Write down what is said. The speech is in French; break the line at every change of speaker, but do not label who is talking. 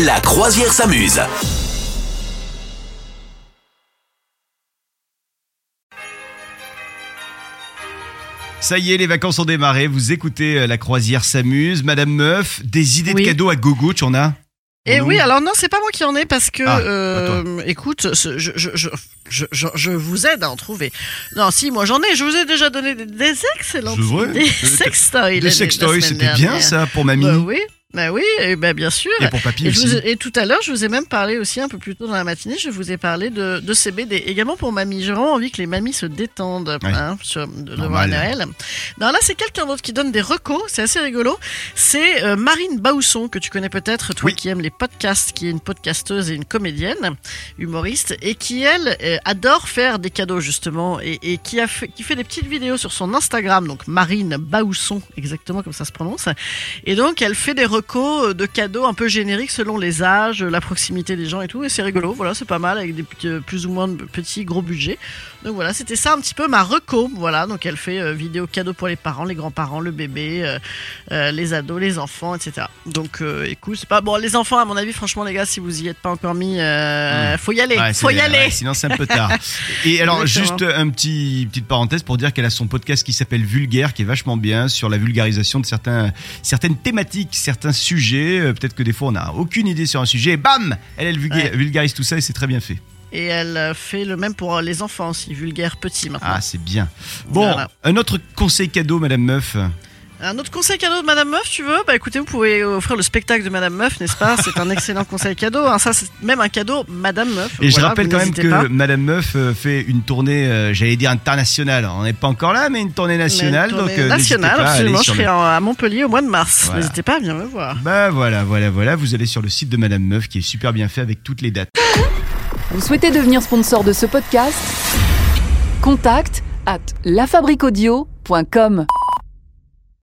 La croisière s'amuse.
Ça y est, les vacances ont démarré. Vous écoutez euh, La croisière s'amuse. Madame Meuf, des idées
Oui.
de cadeaux à gogo, tu en as?
Et
Pour
oui, alors non, c'est pas moi qui en ai parce que,
Ah,
euh, écoute, je, je, je, je, je, je vous aide à en trouver. Non, si, moi j'en ai, je vous ai déjà donné des, excellentes idées. Sextoys.
Des sextoys, c'était bien ça pour mamie
Bah oui, bah oui, et bah bien sûr.
et pour papy
Et,
aussi.
vous et tout à l'heure, je vous ai même parlé aussi un peu plus tôt dans la matinée, je vous ai parlé de, de ces BD. Également pour mamie. J'ai vraiment envie que les mamies se détendent
Ouais.
hein, sur, de, devant. Noël. Non, là, c'est quelqu'un d'autre qui donne des recos. C'est assez rigolo. C'est euh, Marine Bausson, que tu connais peut-être, toi
Oui.
qui aimes les podcasts, qui est une podcasteuse et une comédienne, humoriste, et qui, elle, euh, adore faire des cadeaux, justement, et, et qui, a fait, qui fait des petites vidéos sur son Instagram, donc Marine Bausson, exactement comme ça se prononce. Et donc, elle fait des recos euh, de cadeaux un peu génériques selon les âges, la proximité des gens et tout. Et c'est rigolo, voilà, c'est pas mal avec des euh, plus ou moins de petits gros budgets. Donc voilà, c'était ça un petit peu ma reco. Voilà, donc elle fait euh, vidéo cadeaux pour les parents, les grands-parents, le bébé, euh, les ados, les enfants, etc. Donc écoute, c'est pas bon. Les enfants, à mon avis, franchement, les gars, si vous y êtes pas encore mis, faut y aller,
Ouais,
faut y aller.
ouais, sinon c'est un peu tard. Et alors
Exactement.
juste un petit petite parenthèse pour dire qu'elle a son podcast qui s'appelle Vulgaire, qui est vachement bien sur la vulgarisation de certains certaines thématiques, certains sujets. Euh, Peut-être que des fois on n'a aucune idée sur un sujet, et bam, elle elle vulga-
Ouais.
vulgarise tout ça et c'est très bien fait.
Et elle euh, fait le même pour euh, les enfants aussi, vulgaire petit maintenant.
Ah c'est bien. Bon,
Voilà.
un autre conseil cadeau, Madame Meuf.
Un autre conseil cadeau de Madame Meuf, tu veux? Bah écoutez, vous pouvez offrir le spectacle de Madame Meuf, n'est-ce pas? C'est un excellent conseil cadeau. hein. Ça, c'est même un cadeau Madame Meuf.
Et je
Voilà,
rappelle
vous
quand même que
pas.
Madame Meuf euh, fait une tournée, euh, j'allais dire internationale. On n'est pas encore là, mais une tournée nationale.
Une tournée
euh,
nationale,
pas
absolument. Je serai à Montpellier au mois de mars.
Voilà.
N'hésitez pas à venir me voir.
Bah voilà, voilà, voilà. Vous allez sur le site de Madame Meuf qui est super bien fait avec toutes les dates.
Vous souhaitez devenir sponsor de ce podcast? Contact à lafabriquaudio.com.